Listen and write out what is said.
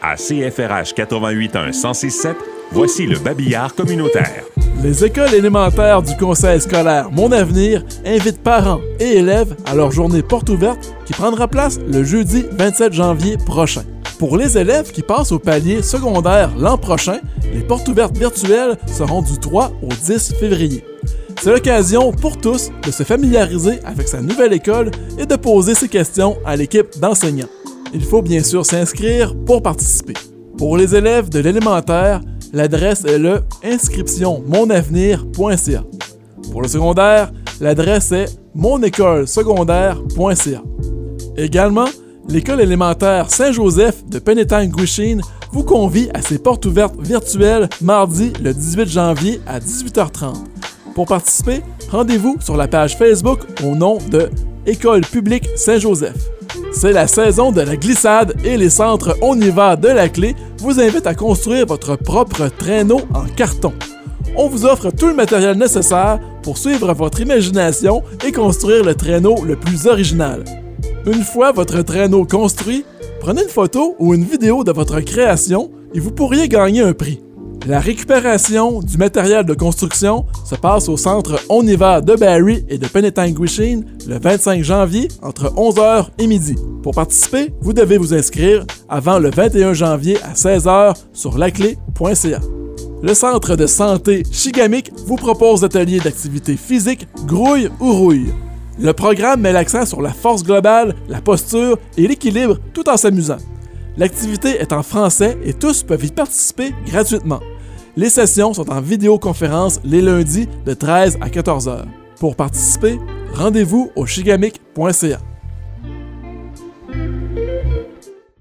À CFRH 881 1067, voici le babillard communautaire. Les écoles élémentaires du Conseil scolaire Mon Avenir invitent parents et élèves à leur journée porte ouverte qui prendra place le jeudi 27 janvier prochain. Pour les élèves qui passent au palier secondaire l'an prochain, les portes ouvertes virtuelles seront du 3 au 10 février. C'est l'occasion pour tous de se familiariser avec sa nouvelle école et de poser ses questions à l'équipe d'enseignants. Il faut bien sûr s'inscrire pour participer. Pour les élèves de l'élémentaire, l'adresse est le inscriptionmonavenir.ca. Pour le secondaire, l'adresse est monécolesecondaire.ca. Également, l'école élémentaire Saint-Joseph de Penetang-Guishing vous convie à ses portes ouvertes virtuelles mardi le 18 janvier à 18h30. Pour participer, rendez-vous sur la page Facebook au nom de École publique Saint-Joseph. C'est la saison de la glissade et les centres On y de la clé vous invitent à construire votre propre traîneau en carton. On vous offre tout le matériel nécessaire pour suivre votre imagination et construire le traîneau le plus original. Une fois votre traîneau construit, prenez une photo ou une vidéo de votre création et vous pourriez gagner un prix. La récupération du matériel de construction se passe au centre On va de Barry et de Penetanguishing le 25 janvier entre 11h et midi. Pour participer, vous devez vous inscrire avant le 21 janvier à 16h sur laclé.ca. Le centre de santé Chigamic vous propose ateliers d'activités physiques, grouille ou rouille. Le programme met l'accent sur la force globale, la posture et l'équilibre tout en s'amusant. L'activité est en français et tous peuvent y participer gratuitement. Les sessions sont en vidéoconférence les lundis de 13 à 14 heures. Pour participer, rendez-vous au chigamic.ca.